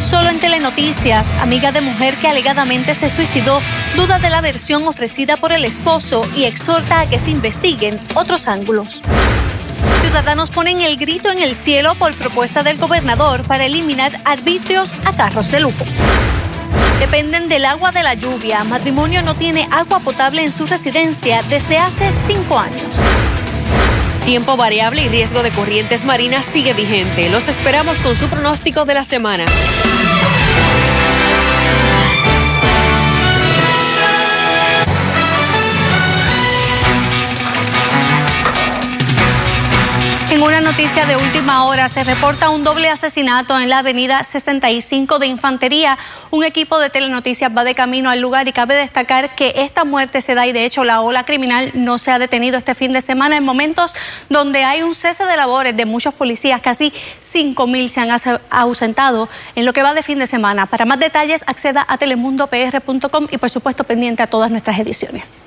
Solo en Telenoticias, amiga de mujer que alegadamente se suicidó, duda de la versión ofrecida por el esposo y exhorta a que se investiguen otros ángulos. Ciudadanos ponen el grito en el cielo por propuesta del gobernador para eliminar arbitrios a carros de lujo. Dependen del agua de la lluvia. Matrimonio no tiene agua potable en su residencia desde hace cinco años. Tiempo variable y riesgo de corrientes marinas sigue vigente. Los esperamos con su pronóstico de la semana. En una noticia de última hora se reporta un doble asesinato en la avenida 65 de Infantería. Un equipo de telenoticias va de camino al lugar y cabe destacar que esta muerte se da y de hecho la ola criminal no se ha detenido este fin de semana en momentos donde hay un cese de labores de muchos policías. Casi 5 mil se han ausentado en lo que va de fin de semana. Para más detalles acceda a telemundopr.com y por supuesto pendiente a todas nuestras ediciones.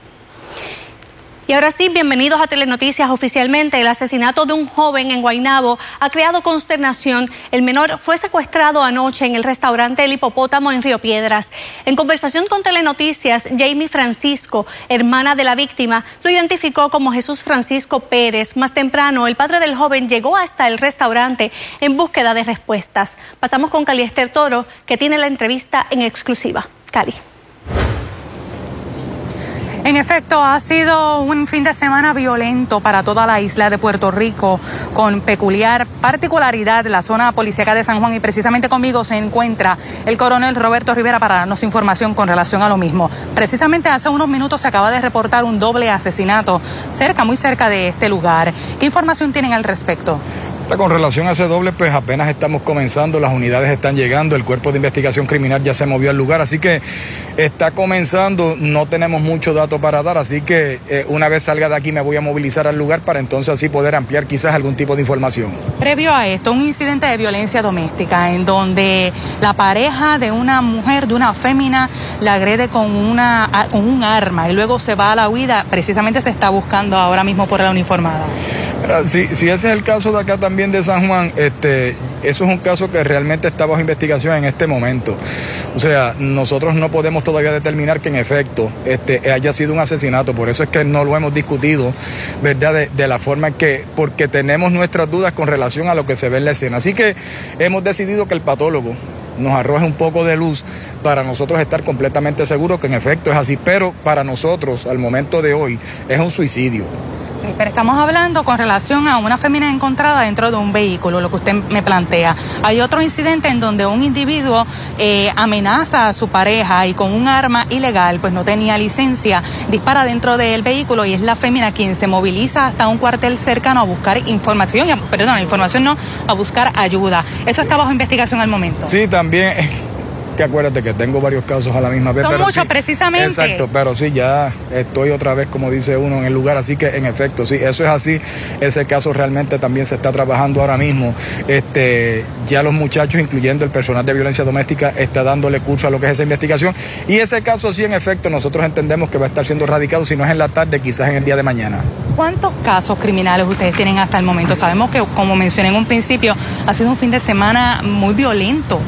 Y ahora sí, bienvenidos a Telenoticias oficialmente. El asesinato de un joven en Guaynabo ha creado consternación. El menor fue secuestrado anoche en el restaurante El Hipopótamo en Río Piedras. En conversación con Telenoticias, Jamie Francisco, hermana de la víctima, lo identificó como Jesús Francisco Pérez. Más temprano, el padre del joven llegó hasta el restaurante en búsqueda de respuestas. Pasamos con Cali Esther Toro, que tiene la entrevista en exclusiva. Cali. En efecto, ha sido un fin de semana violento para toda la isla de Puerto Rico, con peculiar particularidad la zona policíaca de San Juan y precisamente conmigo se encuentra el coronel Roberto Rivera para darnos información con relación a lo mismo. Precisamente hace unos minutos se acaba de reportar un doble asesinato cerca, muy cerca de este lugar. ¿Qué información tienen al respecto? Con relación a ese doble, pues apenas estamos comenzando, las unidades están llegando, el cuerpo de investigación criminal ya se movió al lugar, así que está comenzando, no tenemos mucho dato para dar, así que eh, una vez salga de aquí me voy a movilizar al lugar para entonces así poder ampliar quizás algún tipo de información. Previo a esto, un incidente de violencia doméstica en donde la pareja de una mujer, de una fémina, la agrede con, una, con un arma y luego se va a la huida, precisamente se está buscando ahora mismo por la uniformada. Si, si ese es el caso de acá también de San Juan, este, eso es un caso que realmente está bajo investigación en este momento. O sea, nosotros no podemos todavía determinar que en efecto este, haya sido un asesinato, por eso es que no lo hemos discutido, ¿verdad? De, de la forma en que, porque tenemos nuestras dudas con relación a lo que se ve en la escena. Así que hemos decidido que el patólogo nos arroje un poco de luz para nosotros estar completamente seguros que en efecto es así, pero para nosotros al momento de hoy es un suicidio. Pero estamos hablando con relación a una fémina encontrada dentro de un vehículo, lo que usted me plantea. Hay otro incidente en donde un individuo eh, amenaza a su pareja y con un arma ilegal, pues no tenía licencia, dispara dentro del vehículo y es la fémina quien se moviliza hasta un cuartel cercano a buscar información, perdón, información no, a buscar ayuda. Eso está bajo investigación al momento. Sí, también que acuérdate que tengo varios casos a la misma vez. Son muchos, precisamente. Exacto, pero sí, ya estoy otra vez, como dice uno, en el lugar, así que en efecto, sí, eso es así. Ese caso realmente también se está trabajando ahora mismo. Este, ya los muchachos, incluyendo el personal de violencia doméstica, está dándole curso a lo que es esa investigación. Y ese caso sí, en efecto, nosotros entendemos que va a estar siendo radicado, si no es en la tarde, quizás en el día de mañana. ¿Cuántos casos criminales ustedes tienen hasta el momento? Sabemos que, como mencioné en un principio, ha sido un fin de semana muy violento.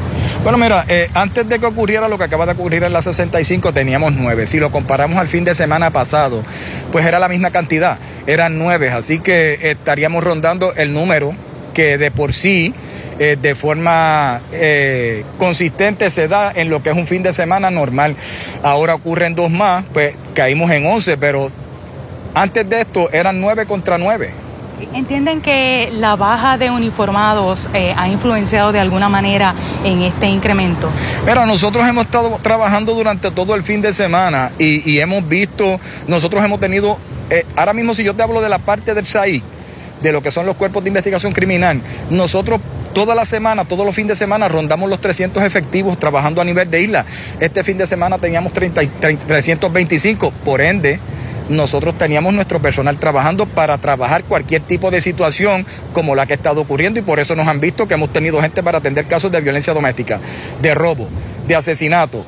Bueno, mira, eh, antes de que ocurriera lo que acaba de ocurrir en la 65, teníamos nueve. Si lo comparamos al fin de semana pasado, pues era la misma cantidad, eran nueve. Así que estaríamos rondando el número que de por sí, eh, de forma eh, consistente, se da en lo que es un fin de semana normal. Ahora ocurren dos más, pues caímos en once, pero antes de esto eran nueve contra nueve. ¿Entienden que la baja de uniformados eh, ha influenciado de alguna manera en este incremento? Pero nosotros hemos estado trabajando durante todo el fin de semana y, hemos visto, nosotros hemos tenido, eh, ahora mismo si yo te hablo de la parte del SAI, de lo que son los cuerpos de investigación criminal, nosotros toda la semana, todos los fines de semana rondamos los 300 efectivos trabajando a nivel de isla. Este fin de semana teníamos 30, 30, 325, por ende nosotros teníamos nuestro personal trabajando para trabajar cualquier tipo de situación como la que ha estado ocurriendo y por eso nos han visto que hemos tenido gente para atender casos de violencia doméstica, de robo, de asesinato.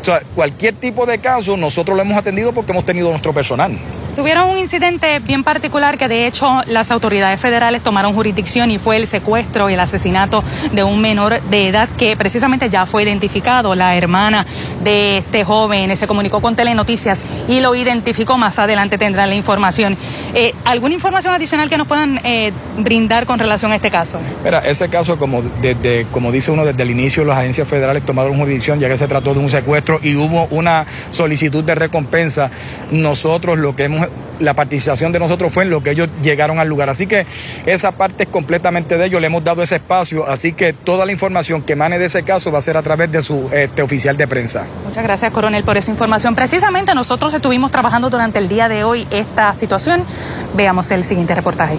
O sea, cualquier tipo de caso nosotros lo hemos atendido porque hemos tenido nuestro personal. Tuvieron un incidente bien particular que de hecho las autoridades federales tomaron jurisdicción y fue el secuestro y el asesinato de un menor de edad que precisamente ya fue identificado. La hermana de este joven se comunicó con Telenoticias y lo identificó. Más adelante tendrán la información. Eh, ¿Alguna información adicional que nos puedan eh, brindar con relación a este caso? Mira, ese caso, como, desde, como dice uno, desde el inicio las agencias federales tomaron jurisdicción ya que se trató de un secuestro y hubo una solicitud de recompensa. Nosotros lo que hemos la participación de nosotros fue en lo que ellos llegaron al lugar. Así que esa parte es completamente de ellos, le hemos dado ese espacio, así que toda la información que emane de ese caso va a ser a través de su este, oficial de prensa. Muchas gracias, coronel, por esa información. Precisamente nosotros estuvimos trabajando durante el día de hoy esta situación. Veamos el siguiente reportaje.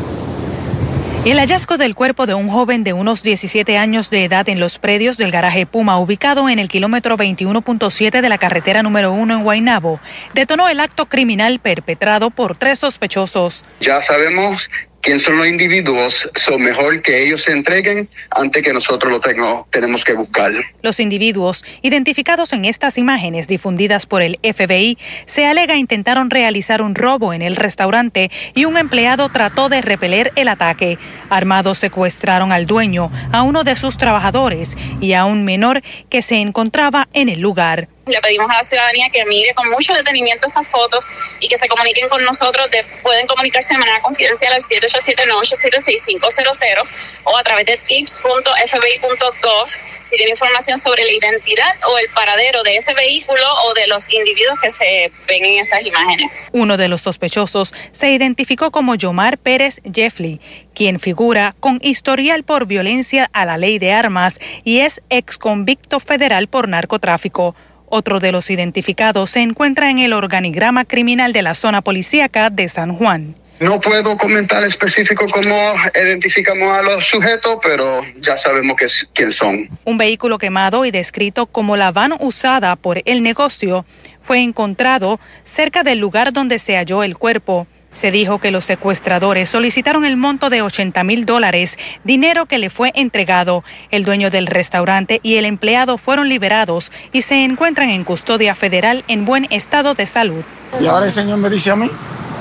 El hallazgo del cuerpo de un joven de unos 17 años de edad en los predios del garaje Puma, ubicado en el kilómetro 21.7 de la carretera número 1 en Guaynabo, detonó el acto criminal perpetrado por tres sospechosos. Ya sabemos quién son los individuos, son mejor que ellos se entreguen antes que nosotros lo tengo, tenemos que buscar. Los individuos, identificados en estas imágenes difundidas por el FBI, se alega intentaron realizar un robo en el restaurante y un empleado trató de repeler el ataque. Armados secuestraron al dueño, a uno de sus trabajadores y a un menor que se encontraba en el lugar. Le pedimos a la ciudadanía que mire con mucho detenimiento esas fotos y que se comuniquen con nosotros. pueden comunicarse de manera confidencial al 787-987-6500 o a través de tips.fbi.gov si tiene información sobre la identidad o el paradero de ese vehículo o de los individuos que se ven en esas imágenes. Uno de los sospechosos se identificó como Yomar Pérez Jeffley, quien figura con historial por violencia a la ley de armas y es ex convicto federal por narcotráfico. Otro de los identificados se encuentra en el organigrama criminal de la zona policíaca de San Juan. No puedo comentar específico cómo identificamos a los sujetos, pero ya sabemos que, quién son. Un vehículo quemado y descrito como la van usada por el negocio fue encontrado cerca del lugar donde se halló el cuerpo. Se dijo que los secuestradores solicitaron el monto de 80 mil dólares, dinero que le fue entregado. El dueño del restaurante y el empleado fueron liberados y se encuentran en custodia federal en buen estado de salud. Y ahora el señor me dice a mí,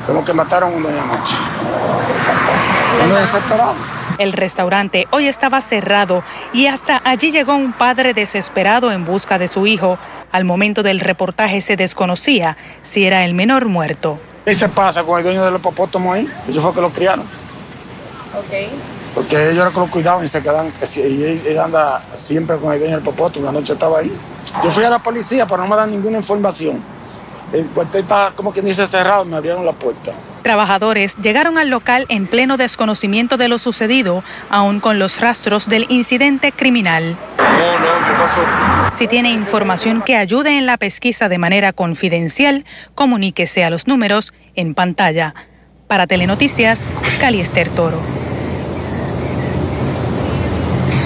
como que mataron una noche. desesperado. El restaurante hoy estaba cerrado y hasta allí llegó un padre desesperado en busca de su hijo. Al momento del reportaje se desconocía si era el menor muerto. ¿Qué se pasa con el dueño del hipopótamo ahí? Ellos fue que lo criaron. Ok. Porque ellos eran que lo cuidaban y se quedan, y él, anda siempre con el dueño del hipopótamo, una noche estaba ahí. Yo fui a la policía, pero no me dan ninguna información. El cuartel está como quien dice cerrado, me abrieron la puerta. Trabajadores llegaron al local en pleno desconocimiento de lo sucedido, aún con los rastros del incidente criminal. No, no, ¿qué pasó? Si tiene información que ayude en la pesquisa de manera confidencial, comuníquese a los números en pantalla. Para Telenoticias, Caliester Toro.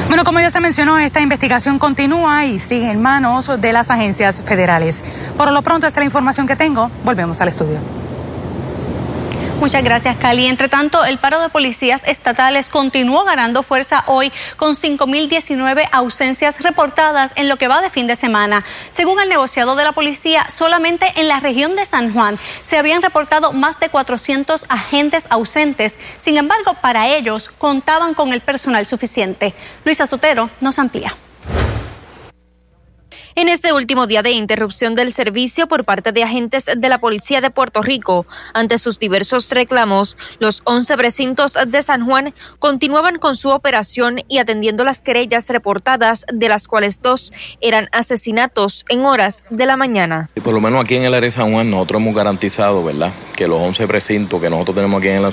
Bueno, como ya se mencionó, esta investigación continúa y sigue en manos de las agencias federales. Por lo pronto, esta es la información que tengo. Volvemos al estudio. Muchas gracias, Cali. Entre tanto, el paro de policías estatales continuó ganando fuerza hoy con 5.019 ausencias reportadas en lo que va de fin de semana. Según el negociado de la policía, solamente en la región de San Juan se habían reportado más de 400 agentes ausentes. Sin embargo, para ellos contaban con el personal suficiente. Luisa Sotero nos amplía. En este último día de interrupción del servicio por parte de agentes de la Policía de Puerto Rico, ante sus diversos reclamos, los 11 precintos de San Juan continuaban con su operación y atendiendo las querellas reportadas, de las cuales dos eran asesinatos en horas de la mañana. Por lo menos aquí en el área de San Juan nosotros hemos garantizado, ¿verdad?, que los 11 precintos que nosotros tenemos aquí en el,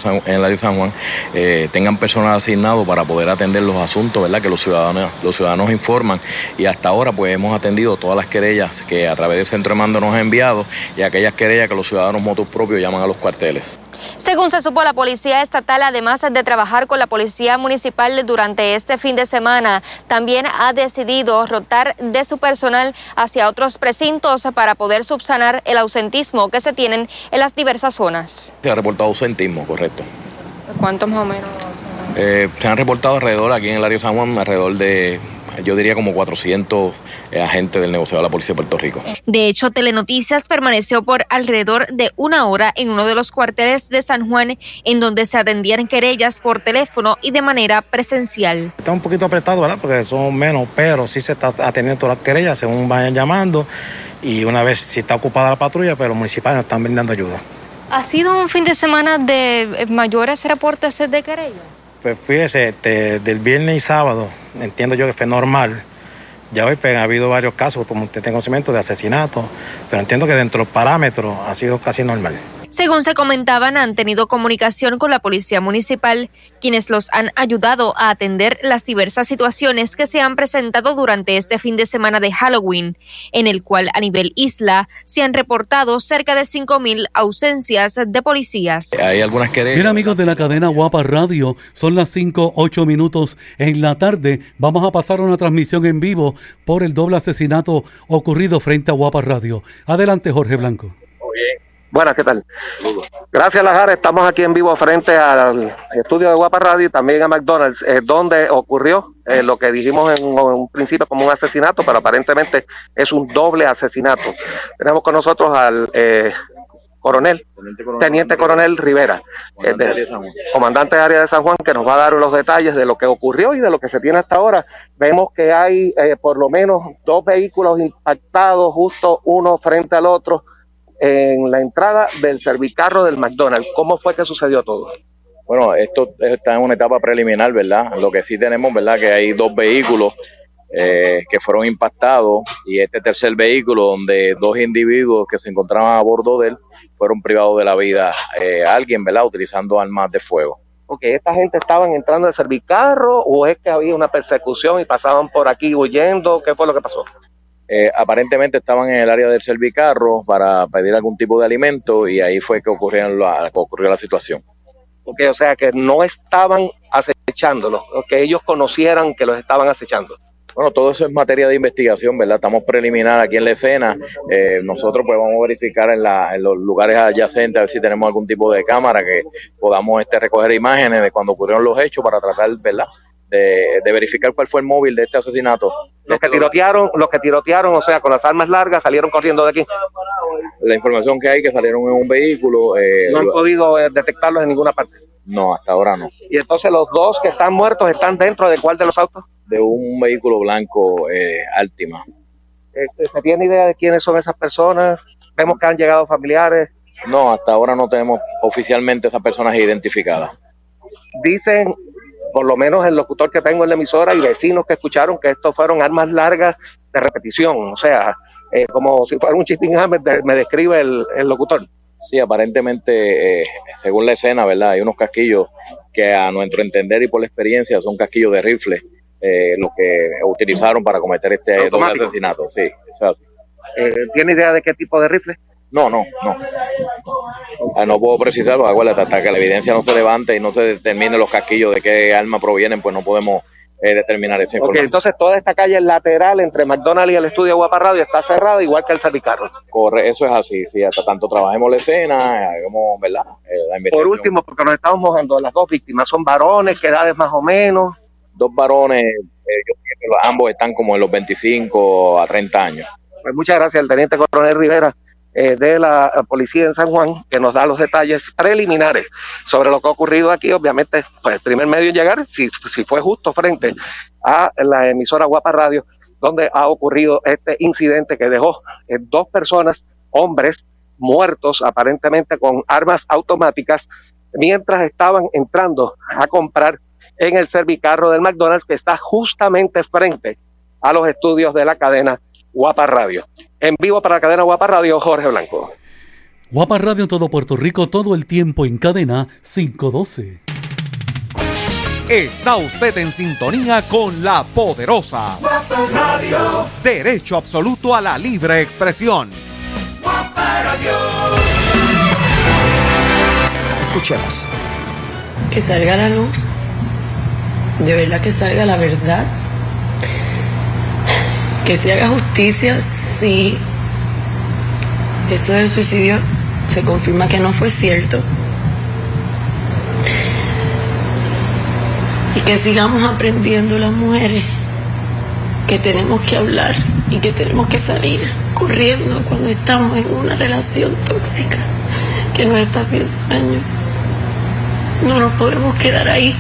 área de San Juan eh, tengan personal asignado para poder atender los asuntos, ¿verdad?, que los ciudadanos, los ciudadanos informan y hasta ahora pues hemos atendido todas las querellas que a través del centro de mando nos ha enviado y aquellas querellas que los ciudadanos motos propios llaman a los cuarteles. Según se supo, la Policía Estatal, además de trabajar con la Policía Municipal durante este fin de semana, también ha decidido rotar de su personal hacia otros precintos para poder subsanar el ausentismo que se tienen en las diversas zonas. Se ha reportado ausentismo, correcto. ¿Cuántos más o menos? Eh, se han reportado alrededor, aquí en el área de San Juan, alrededor de yo diría como 400 eh, agentes del negocio de la Policía de Puerto Rico. De hecho, Telenoticias permaneció por alrededor de una hora en uno de los cuarteles de San Juan en donde se atendían querellas por teléfono y de manera presencial. Está un poquito apretado, ¿verdad? Porque son menos, pero sí se está atendiendo todas las querellas según vayan llamando y una vez si está ocupada la patrulla, pero los municipales nos están brindando ayuda. ¿Ha sido un fin de semana de mayores reportes de querella? Pues fíjese, este, del viernes y sábado, entiendo yo que fue normal. Ya hoy pues, ha habido varios casos, como usted tiene conocimiento, de asesinato, pero entiendo que dentro de los parámetros ha sido casi normal. Según se comentaban, han tenido comunicación con la Policía Municipal, quienes los han ayudado a atender las diversas situaciones que se han presentado durante este fin de semana de Halloween, en el cual a nivel isla se han reportado cerca de 5.000 ausencias de policías. Hay algunas querellas. Bien amigos de la cadena Guapa Radio, son las 5, 8 minutos en la tarde. Vamos a pasar una transmisión en vivo por el doble asesinato ocurrido frente a Guapa Radio. Adelante Jorge Blanco. Buenas, ¿qué tal? Gracias, Lajara. Estamos aquí en vivo frente al estudio de Guapa Radio y también a McDonald's, eh, donde ocurrió eh, lo que dijimos en, un principio como un asesinato, pero aparentemente es un doble asesinato. Tenemos con nosotros al eh, coronel, teniente coronel, Rivera, comandante de área de San Juan, que nos va a dar los detalles de lo que ocurrió y de lo que se tiene hasta ahora. Vemos que hay por lo menos dos vehículos impactados, justo uno frente al otro en la entrada del servicarro del McDonald's. ¿Cómo fue que sucedió todo? Bueno, esto está en una etapa preliminar, ¿verdad? Lo que sí tenemos, ¿verdad? Que hay dos vehículos eh, que fueron impactados y este tercer vehículo donde dos individuos que se encontraban a bordo de él fueron privados de la vida eh, alguien, ¿verdad? Utilizando armas de fuego. Ok, ¿esta gente estaban entrando al servicarro o es que había una persecución y pasaban por aquí huyendo? ¿Qué fue lo que pasó? Eh, aparentemente estaban en el área del servicarro para pedir algún tipo de alimento y ahí fue que, ocurrieron la, ocurrió la situación. Okay, o sea que no estaban acechándolos, que ellos conocieran que los estaban acechando. Bueno, todo eso es materia de investigación, ¿verdad? Estamos preliminar aquí en la escena. Eh, nosotros pues vamos a verificar en, la, en, los lugares adyacentes a ver si tenemos algún tipo de cámara que podamos este, recoger imágenes de cuando ocurrieron los hechos para tratar, ¿verdad? de, verificar cuál fue el móvil de este asesinato. Los que tirotearon, los que tirotearon, o sea, con las armas largas, salieron corriendo de aquí. La información que hay que salieron en un vehículo. Eh, no han podido eh, detectarlos en ninguna parte. No, hasta ahora no. Y entonces los dos que están muertos están dentro de cuál de los autos? De un vehículo blanco eh, Altima. Este, ¿Se tiene idea de quiénes son esas personas? Vemos que han llegado familiares. No, hasta ahora no tenemos oficialmente esas personas identificadas. Dicen por lo menos el locutor que tengo en la emisora y vecinos que escucharon que estos fueron armas largas de repetición, o sea, eh, como si fuera un chipping hammer, me describe el, locutor. Sí, aparentemente, eh, según la escena, ¿verdad? Hay unos casquillos que a nuestro entender y por la experiencia son casquillos de rifle, eh, los que utilizaron para cometer este doble asesinato. Sí, eso ¿Tiene idea de qué tipo de rifle? No, no, no. Ah, no puedo precisarlo, acuérdate, hasta que la evidencia no se levante y no se determine los casquillos de qué arma provienen, pues no podemos eh, determinar esa información. entonces toda esta calle lateral entre McDonald's y el estudio Guapa Radio está cerrada, igual que el Servicarro. Corre, eso es así, sí, hasta tanto trabajemos la escena, hagamos, ¿verdad? Eh, Por último, porque nos estamos mojando, las dos víctimas son varones, ¿qué edades más o menos? Dos varones, eh, ambos están como en los 25 a 30 años. Pues muchas gracias, el teniente coronel Rivera. Eh, de la policía en San Juan, que nos da los detalles preliminares sobre lo que ha ocurrido aquí. Obviamente, pues el primer medio en llegar, si, si fue justo frente a la emisora Guapa Radio, donde ha ocurrido este incidente que dejó eh, dos personas, hombres, muertos aparentemente con armas automáticas, mientras estaban entrando a comprar en el servicarro del McDonald's que está justamente frente a los estudios de la cadena Guapa Radio. En vivo para la cadena Guapa Radio, Jorge Blanco. Guapa Radio en todo Puerto Rico, todo el tiempo en cadena 512. Está usted en sintonía con la poderosa Guapa Radio. Derecho absoluto a la libre expresión. Guapa Radio. Escuchemos. Que salga la luz. De verdad que salga la verdad que se haga justicia si eso del suicidio se confirma que no fue cierto. Y que sigamos aprendiendo las mujeres que tenemos que hablar y que tenemos que salir corriendo cuando estamos en una relación tóxica que nos está haciendo daño. No nos podemos quedar ahí.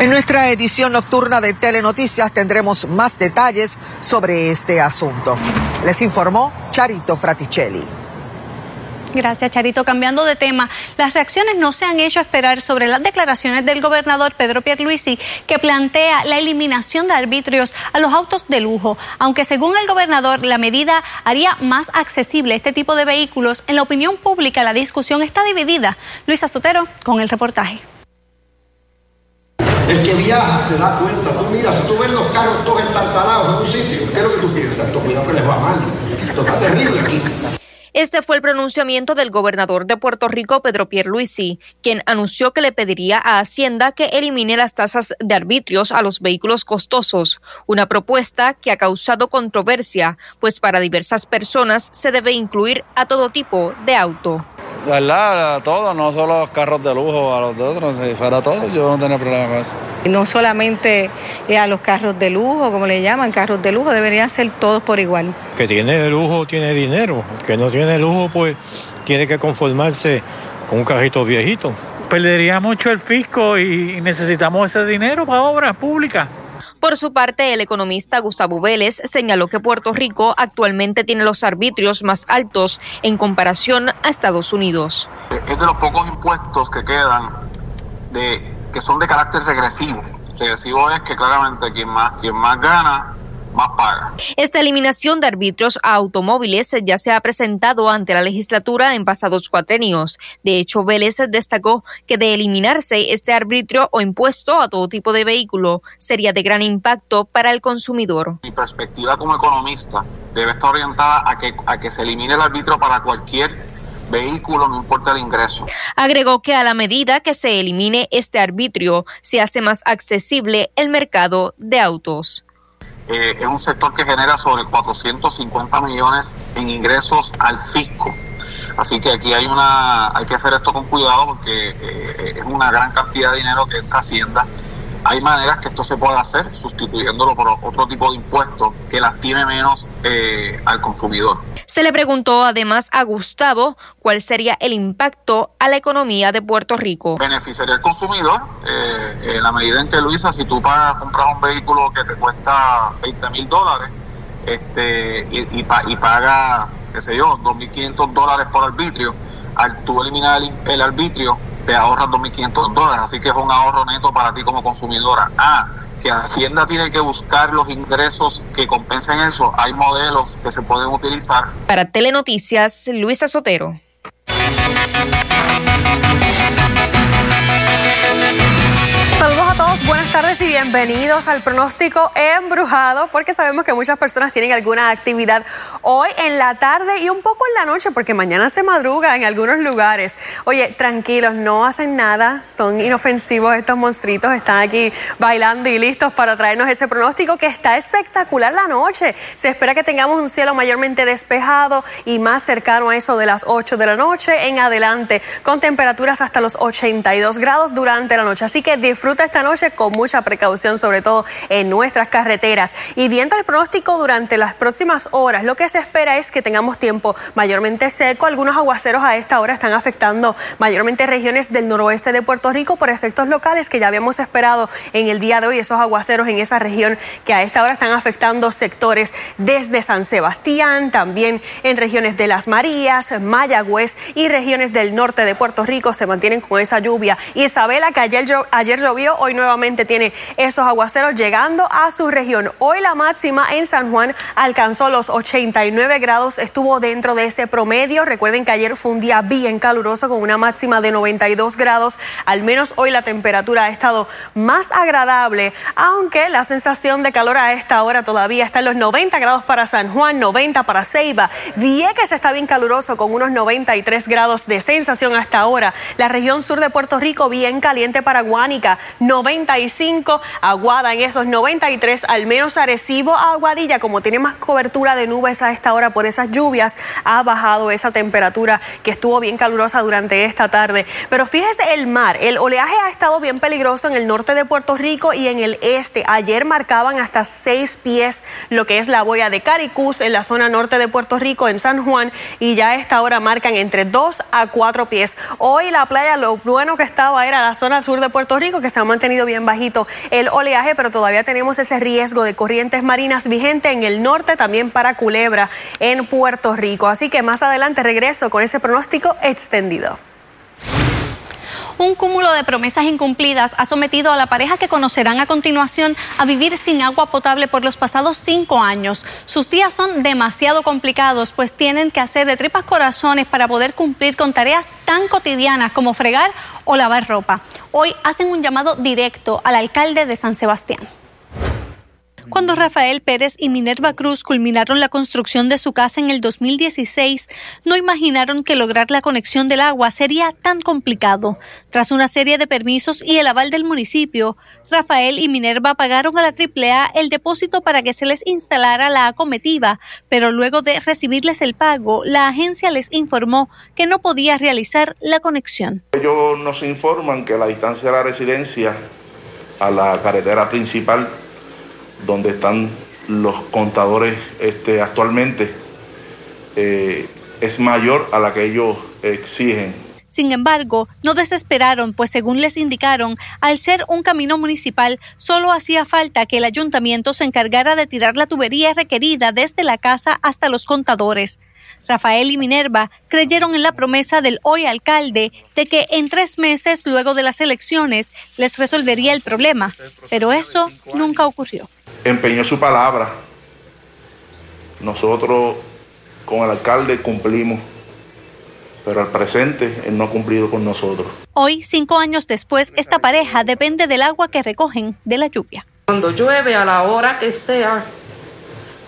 En nuestra edición nocturna de Telenoticias tendremos más detalles sobre este asunto. Les informó Charito Fraticelli. Gracias, Charito. Cambiando de tema, las reacciones no se han hecho esperar sobre las declaraciones del gobernador Pedro Pierluisi, que plantea la eliminación de arbitrios a los autos de lujo. Aunque según el gobernador la medida haría más accesible este tipo de vehículos, en la opinión pública la discusión está dividida. Luisa Sotero con el reportaje. El que viaja se da cuenta. Tú mira, si tú ves los carros todos estartalados en un sitio, ¿qué es lo que tú piensas? Esto cuidado que les va mal. Esto está terrible aquí. Este fue el pronunciamiento del gobernador de Puerto Rico, Pedro Pierluisi, quien anunció que le pediría a Hacienda que elimine las tasas de arbitrios a los vehículos costosos, una propuesta que ha causado controversia, pues para diversas personas se debe incluir a todo tipo de auto. ¿Verdad? A todo, no solo a los carros de lujo, a los de otros, si fuera todo, yo no tenía problema con eso. Y no solamente eh, a los carros de lujo, como le llaman, carros de lujo, deberían ser todos por igual. Que tiene lujo tiene dinero, que no tiene lujo pues tiene que conformarse con un carrito viejito. Perdería mucho el fisco y necesitamos ese dinero para obras públicas. Por su parte, el economista Gustavo Vélez señaló que Puerto Rico actualmente tiene los arbitrios más altos en comparación a Estados Unidos. Es de los pocos impuestos que quedan de, que son de carácter regresivo. Regresivo es que claramente quien más, quien más gana más paga. Esta eliminación de arbitrios a automóviles ya se ha presentado ante la legislatura en pasados cuatrenios. De hecho, Vélez destacó que de eliminarse este arbitrio o impuesto a todo tipo de vehículo sería de gran impacto para el consumidor. Mi perspectiva como economista debe estar orientada a que, a que se elimine el arbitrio para cualquier vehículo, no importa el ingreso. Agregó que a la medida que se elimine este arbitrio, se hace más accesible el mercado de autos. Eh, es un sector que genera sobre 450 millones en ingresos al fisco. Así que aquí hay una, hay que hacer esto con cuidado porque eh, es una gran cantidad de dinero que entra Hacienda. Hay maneras que esto se pueda hacer sustituyéndolo por otro tipo de impuestos que lastime menos eh, al consumidor. Se le preguntó además a Gustavo cuál sería el impacto a la economía de Puerto Rico. Beneficiaría al consumidor eh, en la medida en que, Luisa, si tú pagas, compras un vehículo que te cuesta 20 mil dólares este, y, y, y pagas, qué sé yo, 2.500 dólares por arbitrio, al tú eliminar el, el arbitrio, te ahorras 2.500 dólares. Así que es un ahorro neto para ti como consumidora. Ah, que Hacienda tiene que buscar los ingresos que compensen eso. Hay modelos que se pueden utilizar. Para Telenoticias, Luisa Sotero. Buenas tardes y bienvenidos al pronóstico embrujado, porque sabemos que muchas personas tienen alguna actividad hoy en la tarde y un poco en la noche, porque mañana se madruga en algunos lugares. Oye, tranquilos, no hacen nada, son inofensivos estos monstruitos, están aquí bailando y listos para traernos ese pronóstico que está espectacular la noche. Se espera que tengamos un cielo mayormente despejado y más cercano a eso de las 8 de la noche en adelante, con temperaturas hasta los 82 grados durante la noche. Así que disfruten esta noche con mucha precaución, sobre todo en nuestras carreteras. Y viendo el pronóstico durante las próximas horas, lo que se espera es que tengamos tiempo mayormente seco. Algunos aguaceros a esta hora están afectando mayormente regiones del noroeste de Puerto Rico por efectos locales que ya habíamos esperado en el día de hoy, esos aguaceros en esa región que a esta hora están afectando sectores desde San Sebastián, también en regiones de Las Marías, Mayagüez y regiones del norte de Puerto Rico se mantienen con esa lluvia. Isabela, que ayer, ayer llovió hoy nuevamente tiene esos aguaceros llegando a su región. Hoy la máxima en San Juan alcanzó los 89 grados, estuvo dentro de ese promedio. Recuerden que ayer fue un día bien caluroso con una máxima de 92 grados. Al menos hoy la temperatura ha estado más agradable, aunque la sensación de calor a esta hora todavía está en los 90 grados para San Juan, 90 para Ceiba. Vieques está bien caluroso con unos 93 grados de sensación hasta ahora. La región sur de Puerto Rico bien caliente para Guánica, 95 95, Aguada en esos 93, al menos Arecibo Aguadilla, como tiene más cobertura de nubes a esta hora por esas lluvias, ha bajado esa temperatura que estuvo bien calurosa durante esta tarde. Pero fíjese el mar, el oleaje ha estado bien peligroso en el norte de Puerto Rico y en el este. Ayer marcaban hasta seis pies lo que es la boya de Caricus en la zona norte de Puerto Rico, en San Juan, y ya a esta hora marcan entre dos a cuatro pies. Hoy la playa, lo bueno que estaba era la zona sur de Puerto Rico, que se ha mantenido bien bajito el oleaje, pero todavía tenemos ese riesgo de corrientes marinas vigente en el norte, también para Culebra en Puerto Rico. Así que más adelante regreso con ese pronóstico extendido. Un cúmulo de promesas incumplidas ha sometido a la pareja que conocerán a continuación a vivir sin agua potable por los pasados cinco años. Sus días son demasiado complicados, pues tienen que hacer de tripas corazones para poder cumplir con tareas tan cotidianas como fregar o lavar ropa. Hoy hacen un llamado directo al alcalde de San Sebastián. Cuando Rafael Pérez y Minerva Cruz culminaron la construcción de su casa en el 2016, no imaginaron que lograr la conexión del agua sería tan complicado. Tras una serie de permisos y el aval del municipio, Rafael y Minerva pagaron a la AAA el depósito para que se les instalara la acometiva, pero luego de recibirles el pago, la agencia les informó que no podía realizar la conexión. Ellos nos informan que la distancia de la residencia a la carretera principal donde están los contadores este, actualmente, eh, es mayor a la que ellos exigen. Sin embargo, no desesperaron, pues según les indicaron, al ser un camino municipal, solo hacía falta que el ayuntamiento se encargara de tirar la tubería requerida desde la casa hasta los contadores. Rafael y Minerva creyeron en la promesa del hoy alcalde de que en tres meses luego de las elecciones les resolvería el problema, pero eso nunca ocurrió empeñó su palabra. Nosotros con el alcalde cumplimos, pero al presente él no ha cumplido con nosotros. Hoy, cinco años después, esta pareja depende del agua que recogen de la lluvia. Cuando llueve, a la hora que sea,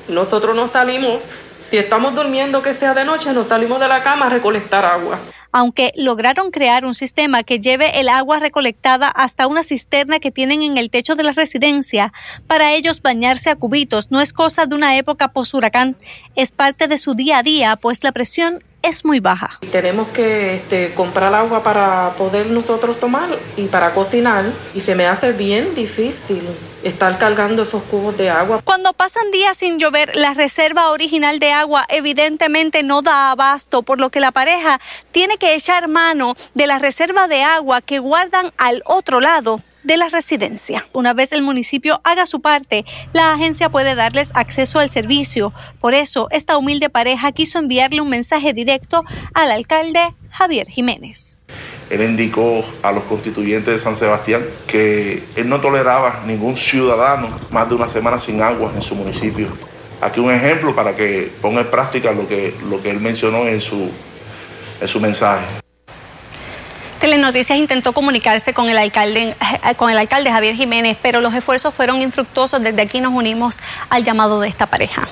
nosotros no salimos, si estamos durmiendo que sea de noche, nos salimos de la cama a recolectar agua aunque lograron crear un sistema que lleve el agua recolectada hasta una cisterna que tienen en el techo de la residencia. Para ellos bañarse a cubitos no es cosa de una época post-huracán, es parte de su día a día, pues la presión es muy baja. Tenemos que este, comprar agua para poder nosotros tomar y para cocinar y se me hace bien difícil estar cargando esos cubos de agua. Cuando pasan días sin llover, la reserva original de agua evidentemente no da abasto, por lo que la pareja tiene que echar mano de la reserva de agua que guardan al otro lado de la residencia. Una vez el municipio haga su parte, la agencia puede darles acceso al servicio. Por eso, esta humilde pareja quiso enviarle un mensaje directo al alcalde Javier Jiménez. Él indicó a los constituyentes de San Sebastián que él no toleraba ningún ciudadano más de una semana sin agua en su municipio. Aquí un ejemplo para que ponga en práctica lo que, lo que él mencionó en su, en su mensaje. Telenoticias intentó comunicarse con el alcalde, eh, con el alcalde Javier Jiménez, pero los esfuerzos fueron infructuosos. Desde aquí nos unimos al llamado de esta pareja.